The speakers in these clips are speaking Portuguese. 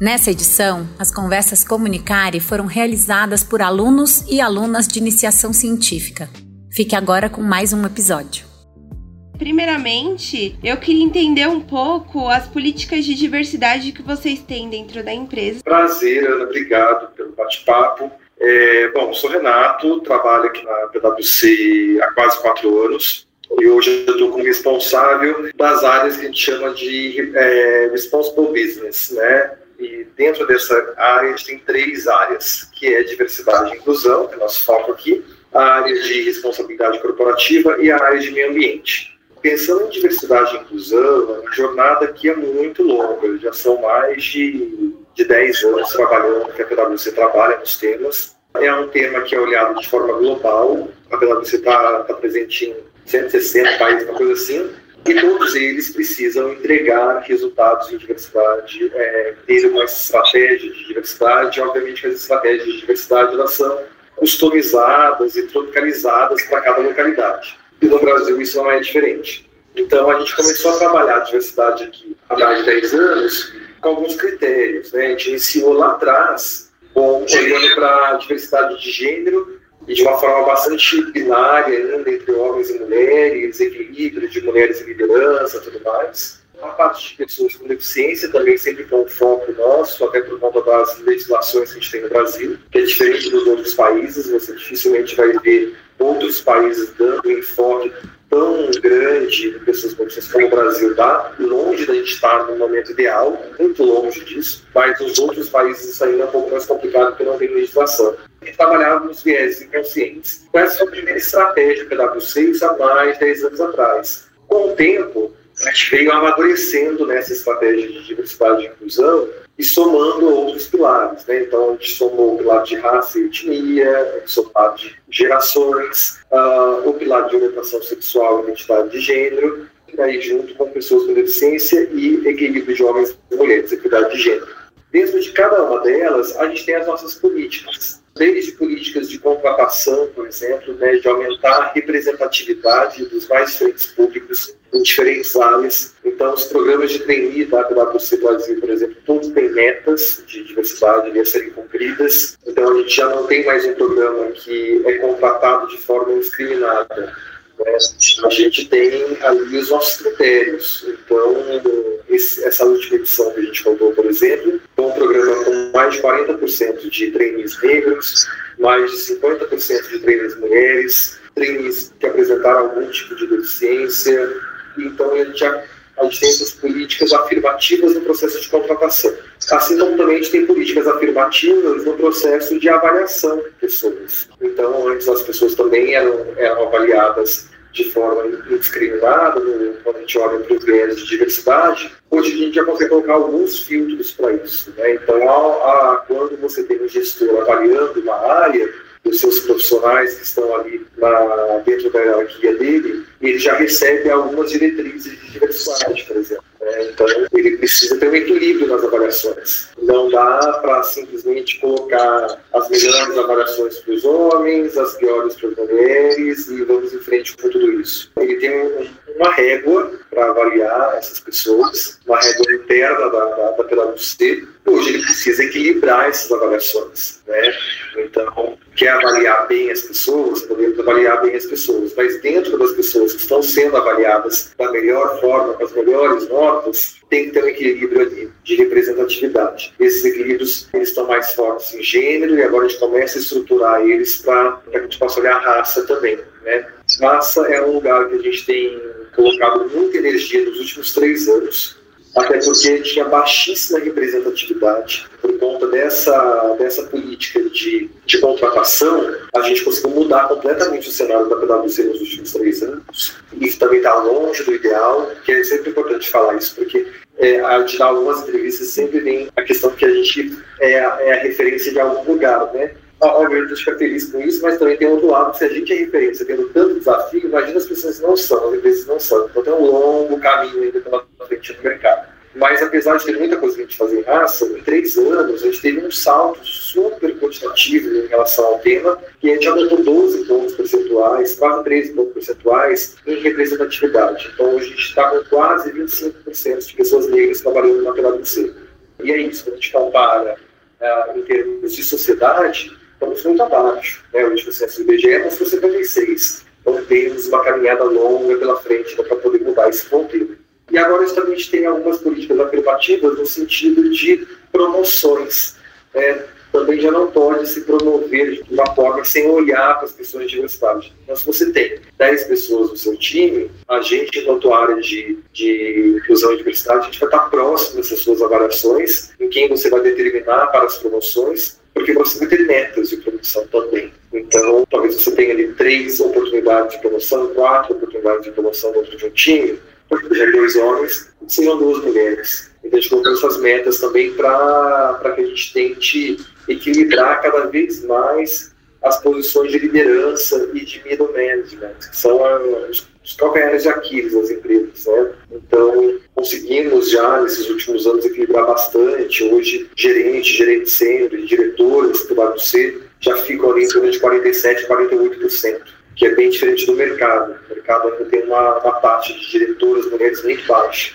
Nessa edição, as conversas Comunicare foram realizadas por alunos e alunas de iniciação científica. Fique agora com mais um episódio. Primeiramente, eu queria entender um pouco as políticas de diversidade que vocês têm dentro da empresa. Prazer, Ana, obrigado pelo bate-papo. É, bom, sou Renato, trabalho aqui na PwC há quase quatro anos e hoje eu estou como responsável das áreas que a gente chama de é, Responsible Business, né? E dentro dessa área a gente tem três áreas, que é diversidade e inclusão, que é nosso foco aqui, a área de responsabilidade corporativa e a área de meio ambiente. Pensando em diversidade e inclusão, a jornada aqui é muito longa, já são mais de, de 10 anos trabalhando, que a PwC trabalha nos temas. É um tema que é olhado de forma global, a PwC está tá presente em 160 países, uma coisa assim, e todos eles precisam entregar resultados de diversidade, é, ter uma estratégia de diversidade, obviamente que as estratégias de diversidade elas são customizadas e tropicalizadas para cada localidade. E no Brasil isso não é diferente. Então a gente começou a trabalhar a diversidade aqui há mais de 10 anos com alguns critérios. Né? A gente iniciou lá atrás, olhando para a diversidade de gênero e de uma forma bastante binária ainda entre homens e mulheres, equilíbrio de mulheres em liderança tudo mais. A parte de pessoas com deficiência também sempre foi um foco nosso, até por conta das legislações que a gente tem no Brasil, que é diferente dos outros países, você dificilmente vai ver outros países dando enfoque tão grande de pessoas com deficiência como o Brasil dá, longe da gente estar no momento ideal, muito longe disso, mas nos outros países isso ainda é um pouco mais complicado porque não tem legislação. E trabalhar nos viés inconscientes. Essa foi a primeira estratégia PwC há mais de 10 anos atrás. Com o tempo, a gente veio amadurecendo nessa estratégia de diversidade e inclusão e somando outros pilares. Né? Então, a gente somou o pilar de raça e etnia, o pilar de gerações, uh, o pilar de orientação sexual e identidade de gênero, e aí junto com pessoas com deficiência e equilíbrio de homens e mulheres, equidade de gênero. Dentro de cada uma delas, a gente tem as nossas políticas desde políticas de contratação, por exemplo, né, de aumentar a representatividade dos mais diferentes públicos em diferentes áreas. Então, os programas de trainee da PwC Brasil, por exemplo, todos têm metas de diversidade a serem cumpridas. Então, a gente já não tem mais um programa que é contratado de forma indiscriminada. Né? A gente tem ali os nossos critérios. Então, esse, essa última edição que a gente contou, por exemplo, foi um programa com mais de 40% de trainees negros, mais de 50% de trainees mulheres, trainees que apresentaram algum tipo de deficiência. Então, a gente, já, a gente tem essas políticas afirmativas no processo de contratação. Assim como também a gente tem políticas afirmativas no processo de avaliação de pessoas. Então, antes as pessoas também eram, eram avaliadas de forma indiscriminada, no, quando a gente olha para os de diversidade, hoje a gente já consegue colocar alguns filtros para isso. Né? Então, a, quando você tem um gestor avaliando uma área, os seus profissionais que estão ali na, dentro da hierarquia dele, ele já recebe algumas diretrizes de diversidade, por exemplo. Né? Então, ele precisa ter um equilíbrio nas avaliações. Não dá para simplesmente colocar as melhores avaliações para os homens, as piores para as mulheres e vamos em frente com tudo isso. Ele tem um, uma régua para avaliar essas pessoas, uma régua interna da, da, da PwC. Hoje ele precisa equilibrar essas avaliações. Né? Então, quer avaliar bem as pessoas, podemos avaliar bem as pessoas, mas dentro das pessoas que estão sendo avaliadas da melhor forma, com as melhores notas, tem que ter um equilíbrio ali de representatividade. Esses equilíbrios eles estão mais fortes em gênero e agora a gente começa a estruturar eles para que a gente possa olhar a raça também. Né? Raça é um lugar que a gente tem colocado muita energia nos últimos três anos até porque tinha baixíssima representatividade. Por conta dessa, dessa política de, de contratação, a gente conseguiu mudar completamente o cenário da PwC nos últimos três anos. E também está longe do ideal, que é sempre importante falar isso, porque é, a gente dá algumas entrevistas sempre vem a questão que a gente é é a referência de algum lugar, né? Obviamente, a gente fica feliz com isso, mas também tem outro lado, se a gente é referência, tendo tanto desafio, imagina as pessoas não são, as empresas não são. Então tem um longo caminho ainda pela frente no mercado. Mas apesar de ter muita coisa que a gente fazer em raça, em três anos a gente teve um salto super quantitativo em relação ao tema, e a gente aumentou 12 pontos percentuais, quase 13 pontos percentuais em representatividade. Então hoje a gente está com quase 25% de pessoas negras trabalhando na PwC. E é isso, quando a gente compara uh, em termos de sociedade, estamos muito abaixo. Né? O índice do IBGE é 76. Então temos uma caminhada longa pela frente para poder mudar esse ponteiro. E agora a gente tem algumas políticas afirmativas no sentido de promoções. Né? Também já não pode se promover de uma forma sem olhar para as questões de diversidade. Então, se você tem 10 pessoas no seu time, a gente, enquanto área de, de inclusão e diversidade, a gente vai estar próximo dessas suas avaliações, em quem você vai determinar para as promoções, porque você vai ter metas de promoção também. Então, talvez você tenha ali três oportunidades de promoção, quatro oportunidades de promoção dentro de um time, porque já dois homens, seriam duas mulheres. Então, a gente colocou essas metas também para que a gente tente equilibrar cada vez mais as posições de liderança e de middle management, que são os, os calcanhares de Aquiles das empresas. Né? Então, conseguimos já, nesses últimos anos, equilibrar bastante. Hoje, gerente, gerente sênior e diretores do WC já ficam ali em torno de 47% 48% que é bem diferente do mercado. O mercado ainda tem uma, uma de diretoras mulheres muito baixa.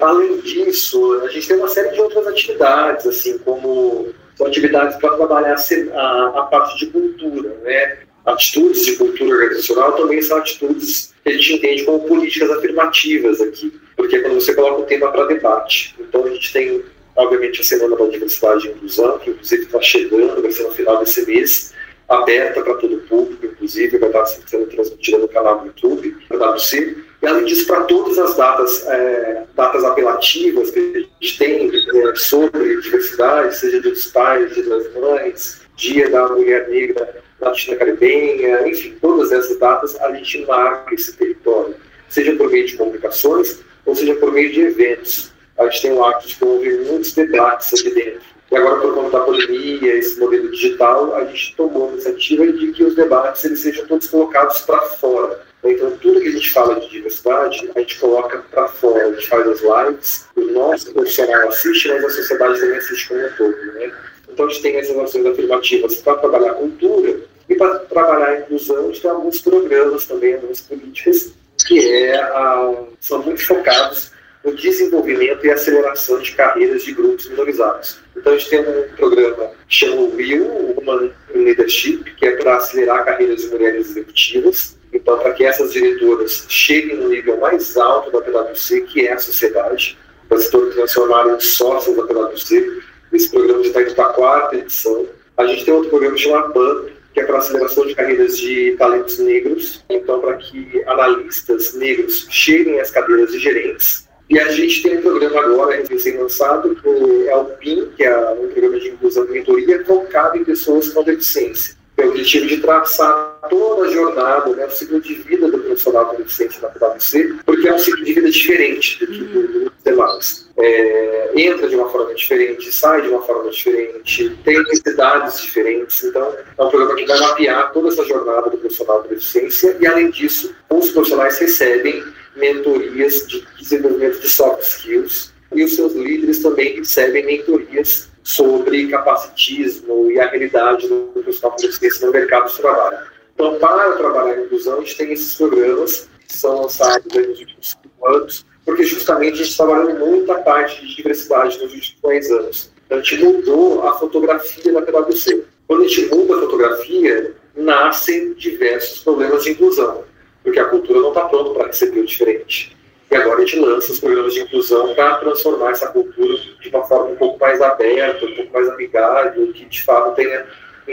Além disso, a gente tem uma série de outras atividades, assim como são atividades para trabalhar a, a, parte de cultura, né? Atitudes de cultura organizacional também são atitudes que a gente entende como políticas afirmativas aqui, porque é quando você coloca o tema para debate. Então a gente tem, obviamente, a Semana da Diversidade e Inclusão, que inclusive está chegando, vai ser no final desse mês, aberta para todo o público, inclusive, vai estar sendo transmitida no canal do YouTube, da WC. E, além disso, para todas as datas, é, datas apelativas que a gente tem é, sobre diversidade, seja dos Pais, Dia das Mães, Dia da Mulher Negra Latina Caribenha, enfim, todas essas datas, a gente marca esse território, seja por meio de comunicações ou seja por meio de eventos. A gente tem o hábito de promover muitos debates aqui dentro e agora, por conta da pandemia, esse modelo digital, a gente tomou a iniciativa de que os debates eles sejam todos colocados para fora. Então, tudo que a gente fala de diversidade, a gente coloca para fora. A gente faz as lives, o nosso profissional assiste, mas a sociedade também assiste como um todo. Né? Então, a gente tem essas ações afirmativas para trabalhar a cultura e para trabalhar a inclusão, a gente tem alguns programas também, algumas políticas que é a, são muito focados no desenvolvimento e aceleração de carreiras de grupos minorizados. Então, a gente tem um programa que chama WIL, Woman Leadership, que é para acelerar carreiras de mulheres executivas. Então, para que essas diretoras cheguem no nível mais alto da PwC, que é a sociedade, para se transformarem em sócios da PwC. Esse programa já está a quarta edição. A gente tem outro programa que chama PAN, que é para aceleração de carreiras de talentos negros. Então, para que analistas negros cheguem às cadeiras de gerentes e a gente tem um programa agora, recém-lançado, que é o PIN, que é um programa de inclusão e mentoria focado em pessoas com deficiência. É o objetivo de traçar toda a jornada, né, o ciclo de vida do profissional com deficiência na PwC, porque é um ciclo de vida diferente do que dos demais. É, entra de uma forma diferente, sai de uma forma diferente, tem necessidades diferentes. Então, é um programa que vai mapear toda essa jornada do profissional com deficiência e, além disso, os profissionais recebem mentorias de desenvolvimento de soft skills e os seus líderes também recebem mentorias sobre capacitismo e a realidade do profissional com deficiência no mercado de trabalho. Então, para trabalhar em inclusão, a gente tem esses programas que são lançados nos últimos cinco anos, porque justamente a gente trabalhando muito a parte de diversidade nos últimos 10 anos. Então, a gente mudou a fotografia da PwC. Quando a gente muda a fotografia, nascem diversos problemas de inclusão porque a cultura não está pronta para receber o diferente. E agora a gente lança os programas de inclusão para transformar essa cultura de uma forma um pouco mais aberta, um pouco mais amigável, que de fato tenha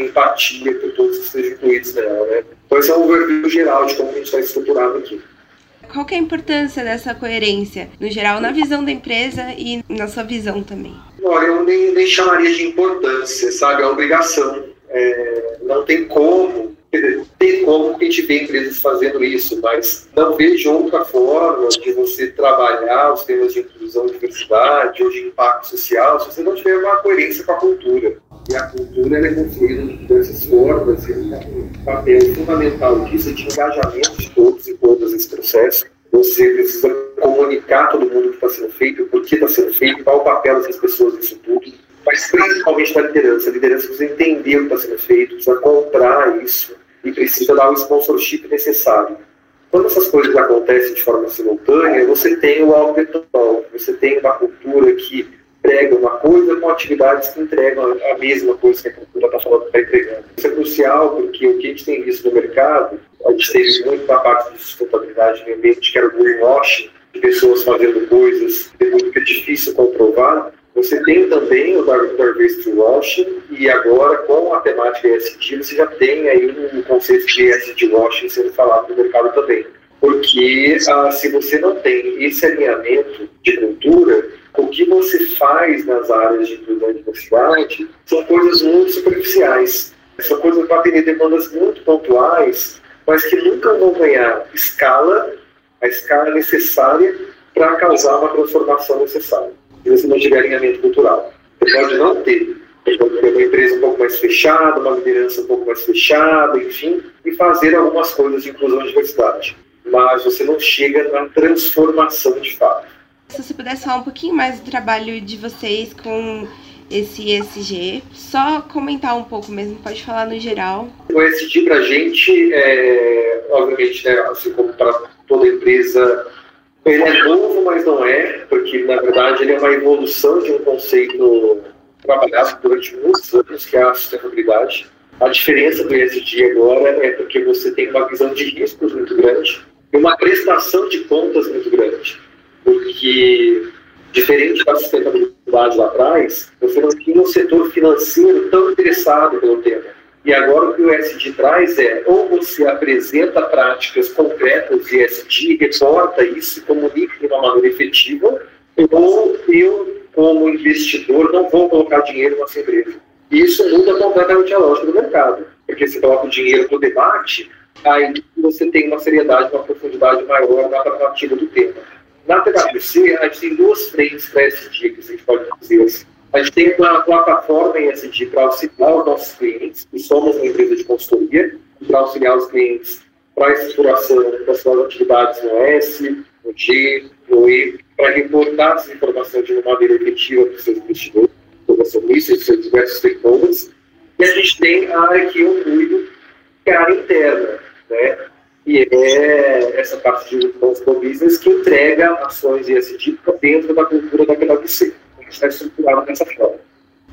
empatia por todos que estejam incluídos nela. Né? Então esse é um overview geral de como a gente está estruturado aqui. Qual é a importância dessa coerência, no geral, na visão da empresa e na sua visão também? Olha, eu nem, nem chamaria de importância, sabe? É obrigação. É, não tem como dizer, tem como que a gente vê empresas fazendo isso, mas não vejo outra forma de você trabalhar os temas de inclusão, diversidade ou de impacto social se você não tiver uma coerência com a cultura. E a cultura é construída de diversas formas e um papel fundamental disso é de engajamento de todos e todas nesse processo. Você precisa comunicar todo mundo o que está sendo feito, por que está sendo feito, qual o papel dessas pessoas nisso tudo mas principalmente da liderança. A liderança precisa entender o que está sendo feito, precisa comprar isso e precisa dar o sponsorship necessário. Quando essas coisas acontecem de forma simultânea, você tem o algo você tem uma cultura que prega uma coisa com atividades que entregam a mesma coisa que a cultura está falando que está entregando. Isso é crucial porque o que a gente tem visto no mercado, a gente teve muito da parte de sustentabilidade no ambiente, que era o greenwashing, de pessoas fazendo coisas que é difícil comprovar, você tem também o Diversity Washing e agora com a temática ESG você já tem aí um conceito de ESG Washing sendo falado no mercado também. Porque ah, se você não tem esse alinhamento de cultura, o que você faz nas áreas de inclusão e diversidade são coisas muito superficiais. São coisas para atender demandas muito pontuais, mas que nunca vão ganhar escala, a escala necessária para causar uma transformação necessária se você não tiver alinhamento cultural. Você pode não ter. Você pode ter uma empresa um pouco mais fechada, uma liderança um pouco mais fechada, enfim, e fazer algumas coisas de inclusão e diversidade. Mas você não chega na transformação de fato. Se você pudesse falar um pouquinho mais do trabalho de vocês com esse ESG, só comentar um pouco mesmo, pode falar no geral. O ESG para a gente, é, obviamente, né, assim como para toda empresa, ele é novo, mas não é, porque na verdade ele é uma evolução de um conceito trabalhado durante muitos anos, que é a sustentabilidade. A diferença do ESG agora é porque você tem uma visão de riscos muito grande e uma prestação de contas muito grande. Porque, diferente da sustentabilidade lá atrás, você não tinha um setor financeiro tão interessado pelo tema. E agora o que o ESG traz é, ou você apresenta práticas concretas de ESG, reporta isso, comunica de uma maneira efetiva, ou eu, como investidor, não vou colocar dinheiro nessa empresa. E isso muda completamente a lógica do mercado, porque se coloca o dinheiro no debate, aí você tem uma seriedade, uma profundidade maior na tratativa do tema. Na PwC, a gente tem duas frentes para ESG, que a gente pode dizer assim. A gente tem uma plataforma em SD para auxiliar os nossos clientes, e somos uma empresa de consultoria, para auxiliar os clientes para a estruturação das suas atividades no S, no G, no E, para reportar essas informações de uma maneira efetiva para os seus investidores, sobre acionistas e seus diversos stakeholders. E a gente tem a área que eu cuido, que é a área interna, né? E é essa parte de responsible business que entrega ações ESG dentro da cultura da PwC está estruturado dessa forma.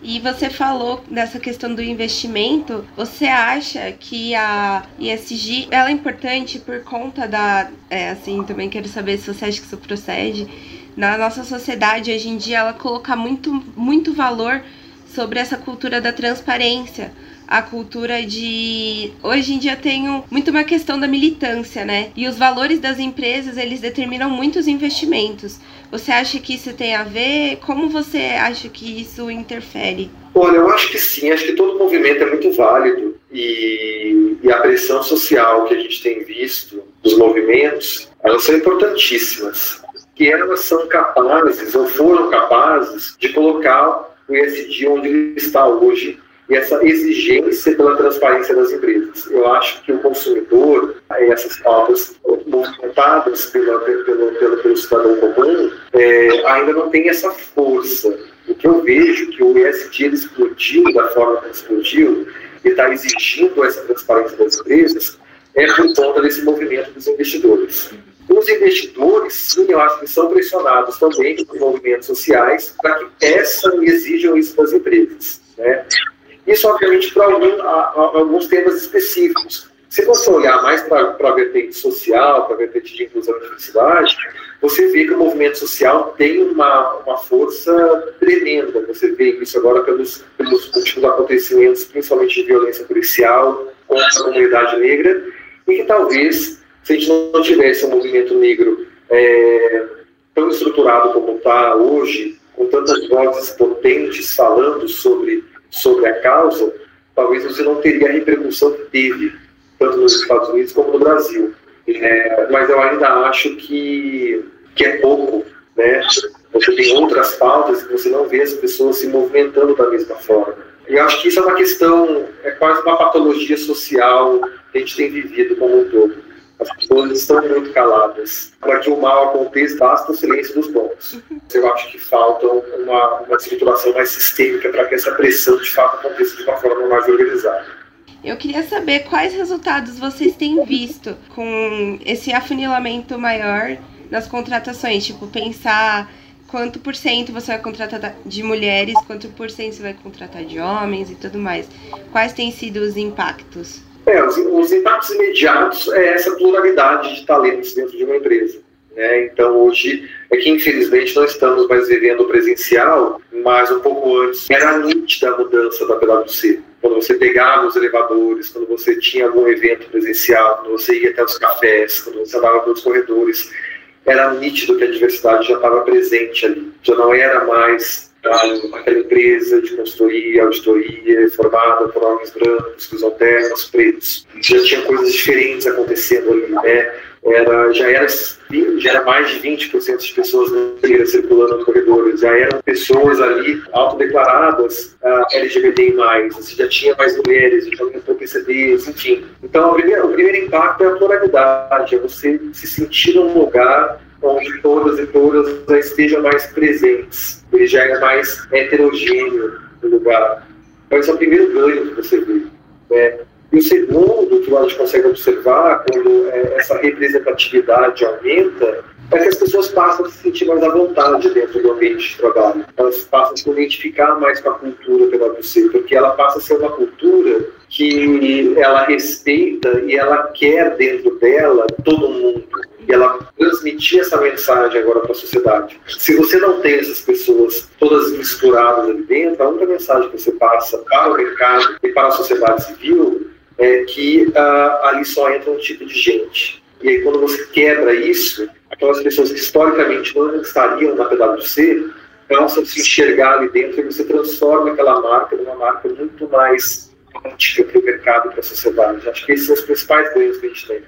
E você falou dessa questão do investimento. Você acha que a ESG ela é importante por conta da, é, assim, também quero saber se você acha que isso procede. Na nossa sociedade hoje em dia, ela coloca muito, muito valor sobre essa cultura da transparência a cultura de hoje em dia tem muito uma questão da militância, né? E os valores das empresas, eles determinam muitos investimentos. Você acha que isso tem a ver? Como você acha que isso interfere? Olha, eu acho que sim, acho que todo movimento é muito válido e, e a pressão social que a gente tem visto dos movimentos, elas são importantíssimas. Que elas são capazes, ou foram capazes, de colocar o ESG onde ele está hoje e essa exigência pela transparência das empresas. Eu acho que o consumidor, essas pautas movimentadas pela, pelo, pelo, pelo cidadão comum, é, ainda não tem essa força. O que eu vejo que o ESG explodiu da forma que explodiu e está exigindo essa transparência das empresas é por conta desse movimento dos investidores. Os investidores, sim, eu acho que são pressionados também por movimentos sociais para que peçam e exijam isso das empresas. Né? Isso, obviamente, para alguns temas específicos. Se você olhar mais para a vertente social, para a vertente de inclusão e diversidade, você vê que o movimento social tem uma, uma força tremenda. Você vê isso agora pelos, pelos últimos acontecimentos, principalmente de violência policial contra a comunidade negra, e que talvez, se a gente não tivesse um movimento negro é, tão estruturado como está hoje, com tantas vozes potentes falando sobre sobre a causa, talvez você não teria a repercussão que teve. tanto nos Estados Unidos como no Brasil. É, mas eu ainda acho que, que é pouco, né? Você tem outras pautas que você não vê as pessoas se movimentando da mesma forma. E acho que isso é uma questão, é quase uma patologia social que a gente tem vivido como um todo. As pessoas estão muito caladas. Para que o mal aconteça, basta o silêncio dos bons. Eu acho que falta uma, uma estruturação mais sistêmica para que essa pressão de fato aconteça de uma forma mais organizada. Eu queria saber quais resultados vocês têm visto com esse afunilamento maior nas contratações, tipo, pensar quanto por cento você vai contratar de mulheres, quanto por cento você vai contratar de homens e tudo mais. Quais têm sido os impactos? É, os, os impactos imediatos é essa pluralidade de talentos dentro de uma empresa. Né? Então, hoje, é que infelizmente não estamos mais vivendo presencial, mas um pouco antes era nítida a mudança da PwC. Quando você pegava os elevadores, quando você tinha algum evento presencial, quando você ia até os cafés, quando você andava pelos corredores, era nítido que a diversidade já estava presente ali. Já não era mais aquela empresa de consultoria, auditoria, formada por homens brancos, subalternos, pretos. Já tinha coisas diferentes acontecendo ali, né? Era, já, era, já era mais de 20% de pessoas negras circulando nos corredores, já eram pessoas ali autodeclaradas uh, LGBTI+, você já tinha mais mulheres, já aumentou PCDs, enfim. Então, o primeiro, o primeiro impacto é a pluralidade, é você se sentir num lugar onde todas e todas estejam mais presentes. Ele já é mais heterogêneo no lugar. Então, esse é o primeiro ganho que você vê. Né? E o segundo que a gente consegue observar, quando é, essa representatividade aumenta, é que as pessoas passam a se sentir mais à vontade dentro do ambiente de trabalho. Elas passam a se identificar mais com a cultura PwC, porque ela passa a ser uma cultura que ela respeita e ela quer dentro dela todo mundo e ela transmitir essa mensagem agora para a sociedade. Se você não tem essas pessoas todas misturadas ali dentro, a única mensagem que você passa para o mercado e para a sociedade civil é que uh, ali só entra um tipo de gente. E aí, quando você quebra isso, aquelas pessoas que historicamente não estariam na PwC a se enxergar ali dentro e você transforma aquela marca numa marca muito mais para o mercado para a sociedade. Acho que esses são os principais ganhos que a gente tem.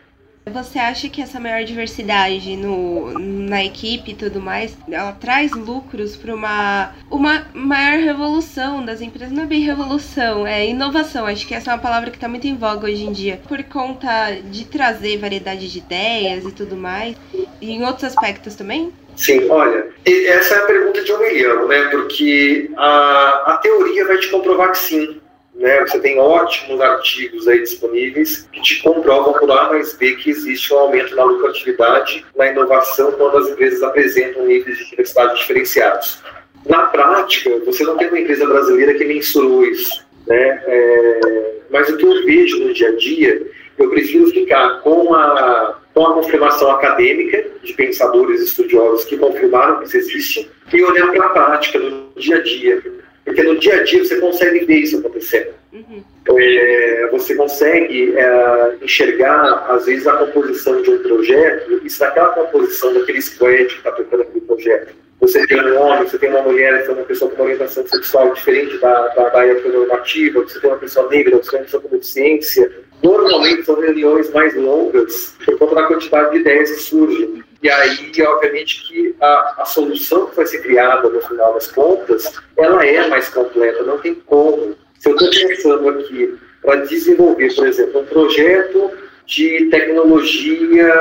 Você acha que essa maior diversidade no, na equipe e tudo mais, ela traz lucros para uma, uma maior revolução das empresas? Não é bem revolução, é inovação. Acho que essa é uma palavra que está muito em voga hoje em dia. Por conta de trazer variedade de ideias e tudo mais. E em outros aspectos também? Sim, olha, essa é a pergunta de milhão, né? Porque a, a teoria vai te comprovar que sim né? Você tem ótimos artigos aí disponíveis que te comprovam por A mais B que existe um aumento na lucratividade, na inovação, quando as empresas apresentam níveis de diversidade diferenciados. Na prática, você não tem uma empresa brasileira que mensurou isso. Né? É, mas o que eu vejo no dia a dia, eu prefiro ficar com a, com a confirmação acadêmica de pensadores estudiosos que confirmaram que isso existe e olhar para a prática, no dia a dia porque no dia a dia você consegue ver isso acontecendo. Uhum. É, você consegue é, enxergar, às vezes, a composição de um projeto, e se naquela composição daquele squad que está tocando aquele projeto, você tem um homem, você tem uma mulher, você tem uma pessoa com uma orientação sexual diferente da, da, da normativa, você tem uma pessoa negra, você tem uma pessoa com deficiência, normalmente são reuniões mais longas por conta da quantidade de ideias que surgem. E aí, obviamente, que a, a, solução que vai ser criada no final das contas, ela é mais completa, não tem como. Se eu estou pensando aqui para desenvolver, por exemplo, um projeto de tecnologia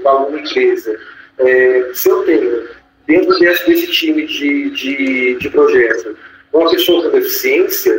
para alguma empresa, é, se eu tenho dentro desse, desse time de, de, de projeto uma pessoa com deficiência,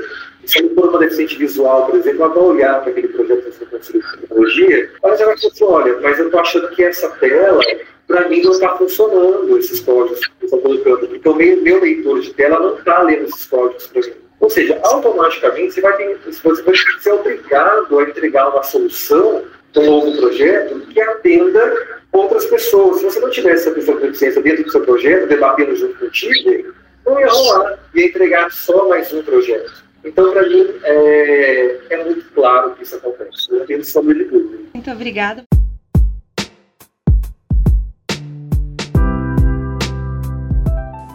se ele for uma deficiente visual, por exemplo, ela vai olhar para aquele projeto você construiu de tecnologia, ela já vai dizer assim, olha, mas eu estou achando que essa tela para mim não está funcionando esses códigos que eu estou colocando, porque o meu, meu leitor de tela não está lendo esses códigos para mim. Ou seja, automaticamente você vai, ter, você vai ser obrigado a entregar uma solução um novo projeto que atenda outras pessoas. Se você não tivesse essa pessoa com deficiência dentro do seu projeto, debatendo junto contigo, não ia rolar, ia entregar só mais um projeto. Então, para mim, é, é, muito claro que isso acontece. Eu tenho sombra de dúvida. Muito obrigada.